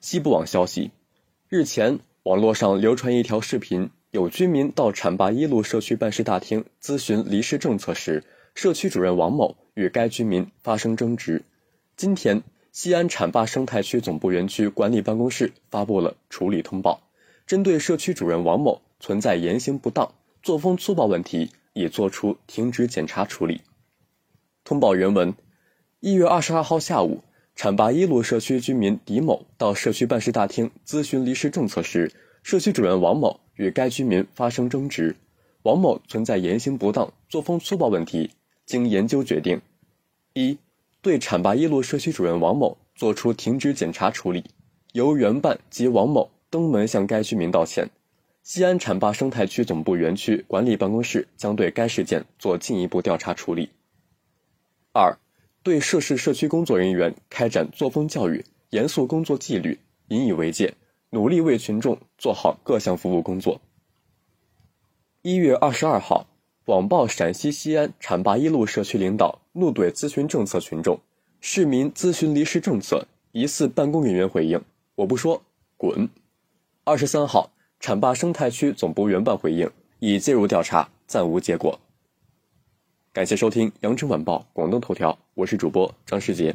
西部网消息，日前网络上流传一条视频，有居民到浐灞一路社区办事大厅咨询离世政策时，社区主任王某与该居民发生争执。今天，西安浐灞生态区总部园区管理办公室发布了处理通报，针对社区主任王某存在言行不当、作风粗暴问题，已作出停职检查处理。通报原文：一月二十二号下午。浐灞一路社区居民狄某到社区办事大厅咨询离世政策时，社区主任王某与该居民发生争执，王某存在言行不当、作风粗暴问题。经研究决定：一、对浐灞一路社区主任王某作出停职检查处理，由原办及王某登门向该居民道歉。西安浐灞生态区总部园区管理办公室将对该事件做进一步调查处理。二。对涉事社区工作人员开展作风教育，严肃工作纪律，引以为戒，努力为群众做好各项服务工作。一月二十二号，网曝陕西西安浐灞一路社区领导怒怼咨询政策群众，市民咨询离世政策，疑似办公人员回应：“我不说，滚。”二十三号，浐灞生态区总部原办回应已介入调查，暂无结果。感谢收听羊城晚报广东头条，我是主播张世杰。